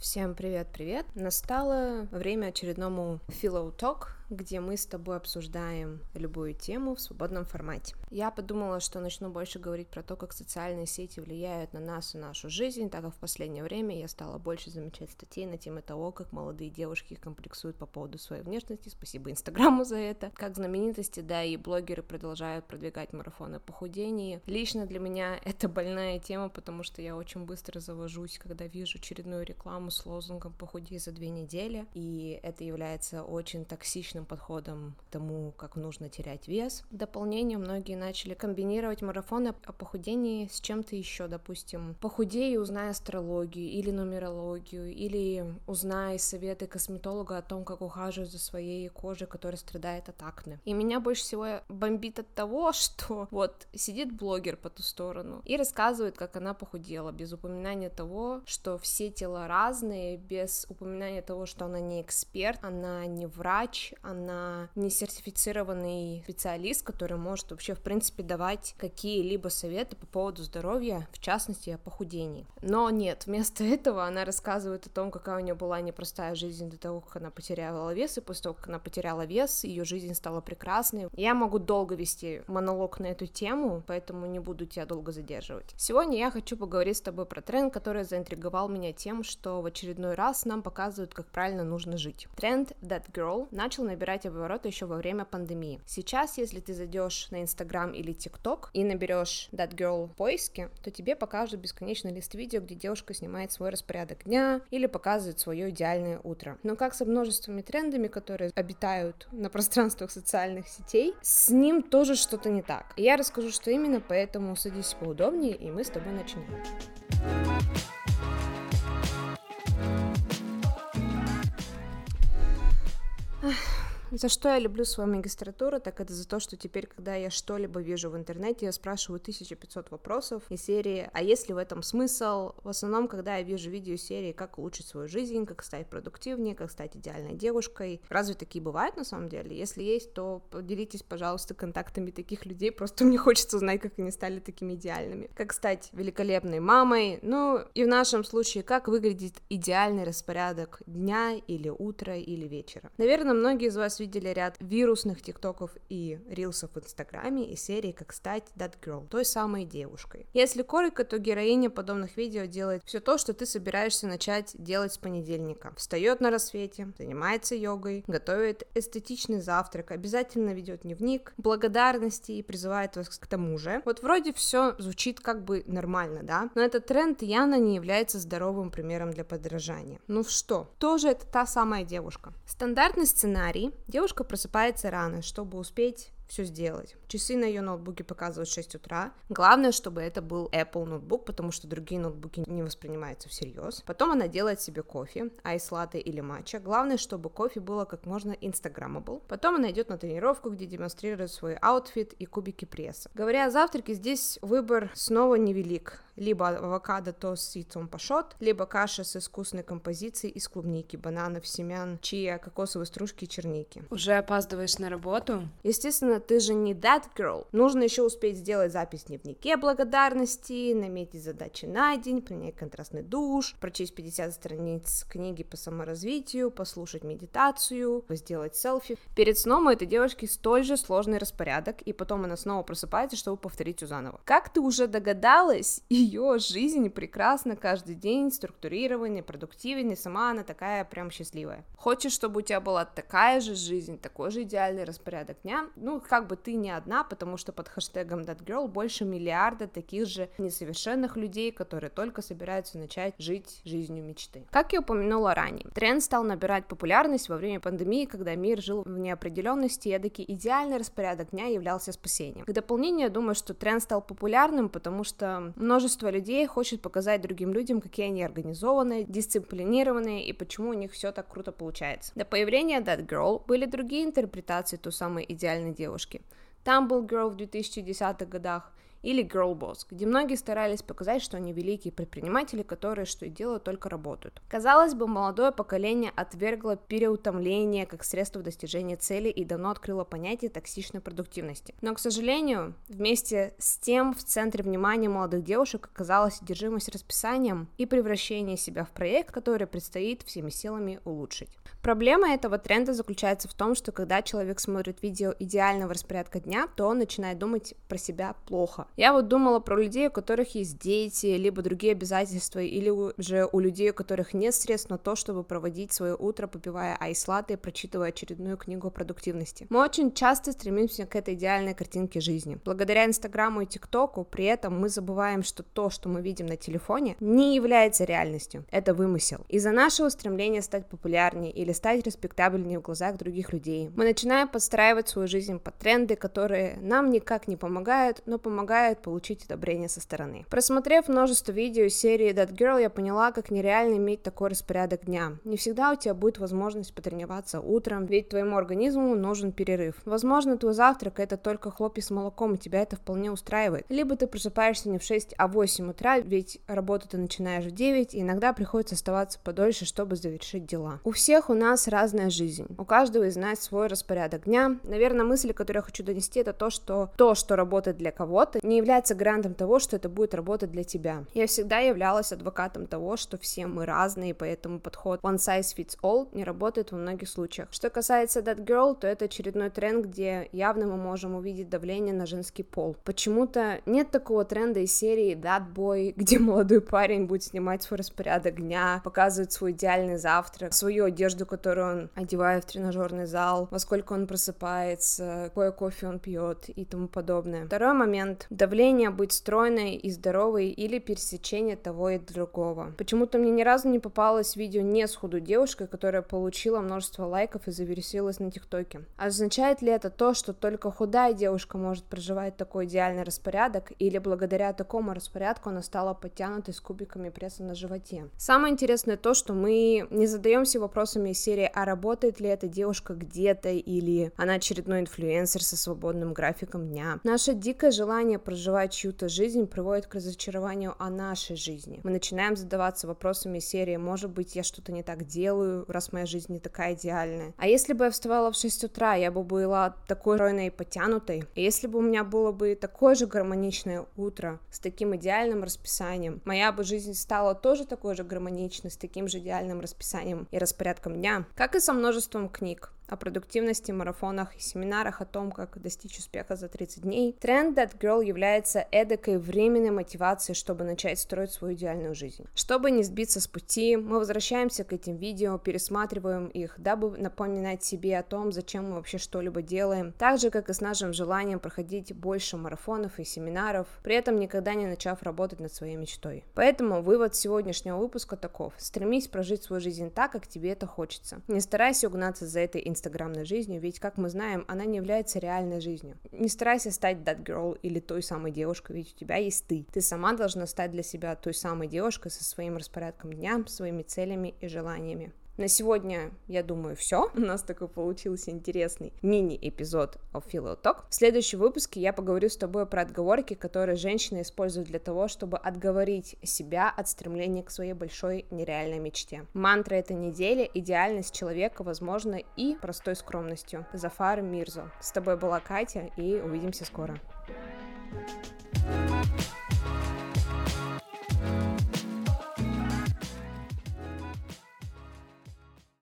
Всем привет-привет! Настало время очередному Talk, где мы с тобой обсуждаем любую тему в свободном формате. Я подумала, что начну больше говорить про то, как социальные сети влияют на нас и нашу жизнь, так как в последнее время я стала больше замечать статей на тему того, как молодые девушки комплексуют по поводу своей внешности, спасибо Инстаграму за это, как знаменитости, да и блогеры продолжают продвигать марафоны похудения. Лично для меня это больная тема, потому что я очень быстро завожусь, когда вижу очередную рекламу с лозунгом «похудей за две недели», и это является очень токсичным логичным подходом к тому, как нужно терять вес. В дополнение многие начали комбинировать марафоны о похудении с чем-то еще, допустим, похудей узнай астрологию или нумерологию, или узнай советы косметолога о том, как ухаживать за своей кожей, которая страдает от акне. И меня больше всего бомбит от того, что вот сидит блогер по ту сторону и рассказывает, как она похудела, без упоминания того, что все тела разные, без упоминания того, что она не эксперт, она не врач, она не сертифицированный специалист, который может вообще, в принципе, давать какие-либо советы по поводу здоровья, в частности, о похудении. Но нет, вместо этого она рассказывает о том, какая у нее была непростая жизнь до того, как она потеряла вес, и после того, как она потеряла вес, ее жизнь стала прекрасной. Я могу долго вести монолог на эту тему, поэтому не буду тебя долго задерживать. Сегодня я хочу поговорить с тобой про тренд, который заинтриговал меня тем, что в очередной раз нам показывают, как правильно нужно жить. Тренд That Girl начал набирать обороты еще во время пандемии. Сейчас, если ты зайдешь на Инстаграм или ТикТок и наберешь That Girl в поиске, то тебе покажут бесконечный лист видео, где девушка снимает свой распорядок дня или показывает свое идеальное утро. Но как со множествами трендами, которые обитают на пространствах социальных сетей, с ним тоже что-то не так. И я расскажу, что именно, поэтому садись поудобнее, и мы с тобой начнем. Ах. За что я люблю свою магистратуру, так это за то, что теперь, когда я что-либо вижу в интернете, я спрашиваю 1500 вопросов из серии «А есть ли в этом смысл?». В основном, когда я вижу видео серии «Как улучшить свою жизнь», «Как стать продуктивнее», «Как стать идеальной девушкой». Разве такие бывают на самом деле? Если есть, то поделитесь, пожалуйста, контактами таких людей, просто мне хочется узнать, как они стали такими идеальными. Как стать великолепной мамой, ну и в нашем случае, как выглядит идеальный распорядок дня или утра или вечера. Наверное, многие из вас видели ряд вирусных тиктоков и рилсов в инстаграме и серии «Как стать that girl», той самой девушкой. Если коротко, то героиня подобных видео делает все то, что ты собираешься начать делать с понедельника. Встает на рассвете, занимается йогой, готовит эстетичный завтрак, обязательно ведет дневник благодарности и призывает вас к тому же. Вот вроде все звучит как бы нормально, да? Но этот тренд явно не является здоровым примером для подражания. Ну что же это та самая девушка. Стандартный сценарий Девушка просыпается рано, чтобы успеть все сделать. Часы на ее ноутбуке показывают 6 утра. Главное, чтобы это был Apple ноутбук, потому что другие ноутбуки не воспринимаются всерьез. Потом она делает себе кофе, ice латте или матча. Главное, чтобы кофе было как можно instagrammable. Потом она идет на тренировку, где демонстрирует свой outfit и кубики пресса. Говоря о завтраке, здесь выбор снова невелик либо авокадо тост с яйцом пашот, либо каша с искусной композицией из клубники, бананов, семян, чия, кокосовой стружки и черники. Уже опаздываешь на работу? Естественно, ты же не that girl. Нужно еще успеть сделать запись в дневнике благодарности, наметить задачи на день, принять контрастный душ, прочесть 50 страниц книги по саморазвитию, послушать медитацию, сделать селфи. Перед сном у этой девушки столь же сложный распорядок, и потом она снова просыпается, чтобы повторить все заново. Как ты уже догадалась, и ее жизнь прекрасна каждый день, структурированнее, продуктивнее, сама она такая прям счастливая. Хочешь, чтобы у тебя была такая же жизнь, такой же идеальный распорядок дня? Ну, как бы ты не одна, потому что под хэштегом That Girl больше миллиарда таких же несовершенных людей, которые только собираются начать жить жизнью мечты. Как я упомянула ранее, тренд стал набирать популярность во время пандемии, когда мир жил в неопределенности, и эдакий идеальный распорядок дня являлся спасением. К дополнению, я думаю, что тренд стал популярным, потому что множество Множество людей хочет показать другим людям, какие они организованные, дисциплинированные и почему у них все так круто получается. До появления That Girl были другие интерпретации той самой идеальной девушки. Был Girl в 2010-х годах, или Girl Boss, где многие старались показать, что они великие предприниматели, которые что и делают, только работают. Казалось бы, молодое поколение отвергло переутомление как средство достижения цели и давно открыло понятие токсичной продуктивности. Но, к сожалению, вместе с тем в центре внимания молодых девушек оказалась одержимость расписанием и превращение себя в проект, который предстоит всеми силами улучшить. Проблема этого тренда заключается в том, что когда человек смотрит видео идеального распорядка дня, то он начинает думать про себя плохо. Я вот думала про людей, у которых есть дети, либо другие обязательства, или же у людей, у которых нет средств на то, чтобы проводить свое утро, попивая айслаты и прочитывая очередную книгу о продуктивности. Мы очень часто стремимся к этой идеальной картинке жизни. Благодаря Инстаграму и ТикТоку при этом мы забываем, что то, что мы видим на телефоне, не является реальностью. Это вымысел. Из-за нашего стремления стать популярнее или стать респектабельнее в глазах других людей, мы начинаем подстраивать свою жизнь под тренды, которые нам никак не помогают, но помогают получить одобрение со стороны. Просмотрев множество видео из серии That Girl, я поняла, как нереально иметь такой распорядок дня. Не всегда у тебя будет возможность потренироваться утром, ведь твоему организму нужен перерыв. Возможно, твой завтрак это только хлопья с молоком, и тебя это вполне устраивает. Либо ты просыпаешься не в 6, а в 8 утра, ведь работу ты начинаешь в 9, и иногда приходится оставаться подольше, чтобы завершить дела. У всех у нас разная жизнь. У каждого из нас свой распорядок дня. Наверное, мысль, которую я хочу донести, это то, что то, что работает для кого-то, не является гарантом того, что это будет работать для тебя. Я всегда являлась адвокатом того, что все мы разные, поэтому подход one size fits all не работает во многих случаях. Что касается That Girl, то это очередной тренд, где явно мы можем увидеть давление на женский пол. Почему-то нет такого тренда из серии That Boy, где молодой парень будет снимать свой распорядок дня, показывать свой идеальный завтрак, свою одежду, которую он одевает в тренажерный зал, во сколько он просыпается, какое кофе он пьет и тому подобное. Второй момент — давление быть стройной и здоровой или пересечение того и другого. Почему-то мне ни разу не попалось видео не с худой девушкой, которая получила множество лайков и завершилась на ТикТоке. Означает ли это то, что только худая девушка может проживать такой идеальный распорядок, или благодаря такому распорядку она стала подтянутой с кубиками пресса на животе? Самое интересное то, что мы не задаемся вопросами из серии, а работает ли эта девушка где-то, или она очередной инфлюенсер со свободным графиком дня. Наше дикое желание проживать чью-то жизнь приводит к разочарованию о нашей жизни. Мы начинаем задаваться вопросами серии, может быть, я что-то не так делаю, раз моя жизнь не такая идеальная. А если бы я вставала в 6 утра, я бы была такой стройной и потянутой. И если бы у меня было бы такое же гармоничное утро с таким идеальным расписанием, моя бы жизнь стала тоже такой же гармоничной, с таким же идеальным расписанием и распорядком дня, как и со множеством книг о продуктивности, марафонах и семинарах о том, как достичь успеха за 30 дней. Тренд That Girl является эдакой временной мотивацией, чтобы начать строить свою идеальную жизнь. Чтобы не сбиться с пути, мы возвращаемся к этим видео, пересматриваем их, дабы напоминать себе о том, зачем мы вообще что-либо делаем, так же, как и с нашим желанием проходить больше марафонов и семинаров, при этом никогда не начав работать над своей мечтой. Поэтому вывод сегодняшнего выпуска таков. Стремись прожить свою жизнь так, как тебе это хочется. Не старайся угнаться за этой инстаграмной жизнью, ведь, как мы знаем, она не является реальной жизнью. Не старайся стать that girl или той самой девушкой, ведь у тебя есть ты. Ты сама должна стать для себя той самой девушкой со своим распорядком дня, своими целями и желаниями. На сегодня, я думаю, все. У нас такой получился интересный мини-эпизод Philo Talk. В следующем выпуске я поговорю с тобой про отговорки, которые женщины используют для того, чтобы отговорить себя от стремления к своей большой нереальной мечте. Мантра этой недели — идеальность человека, возможно, и простой скромностью. Зафар Мирзо. С тобой была Катя, и увидимся скоро. thank you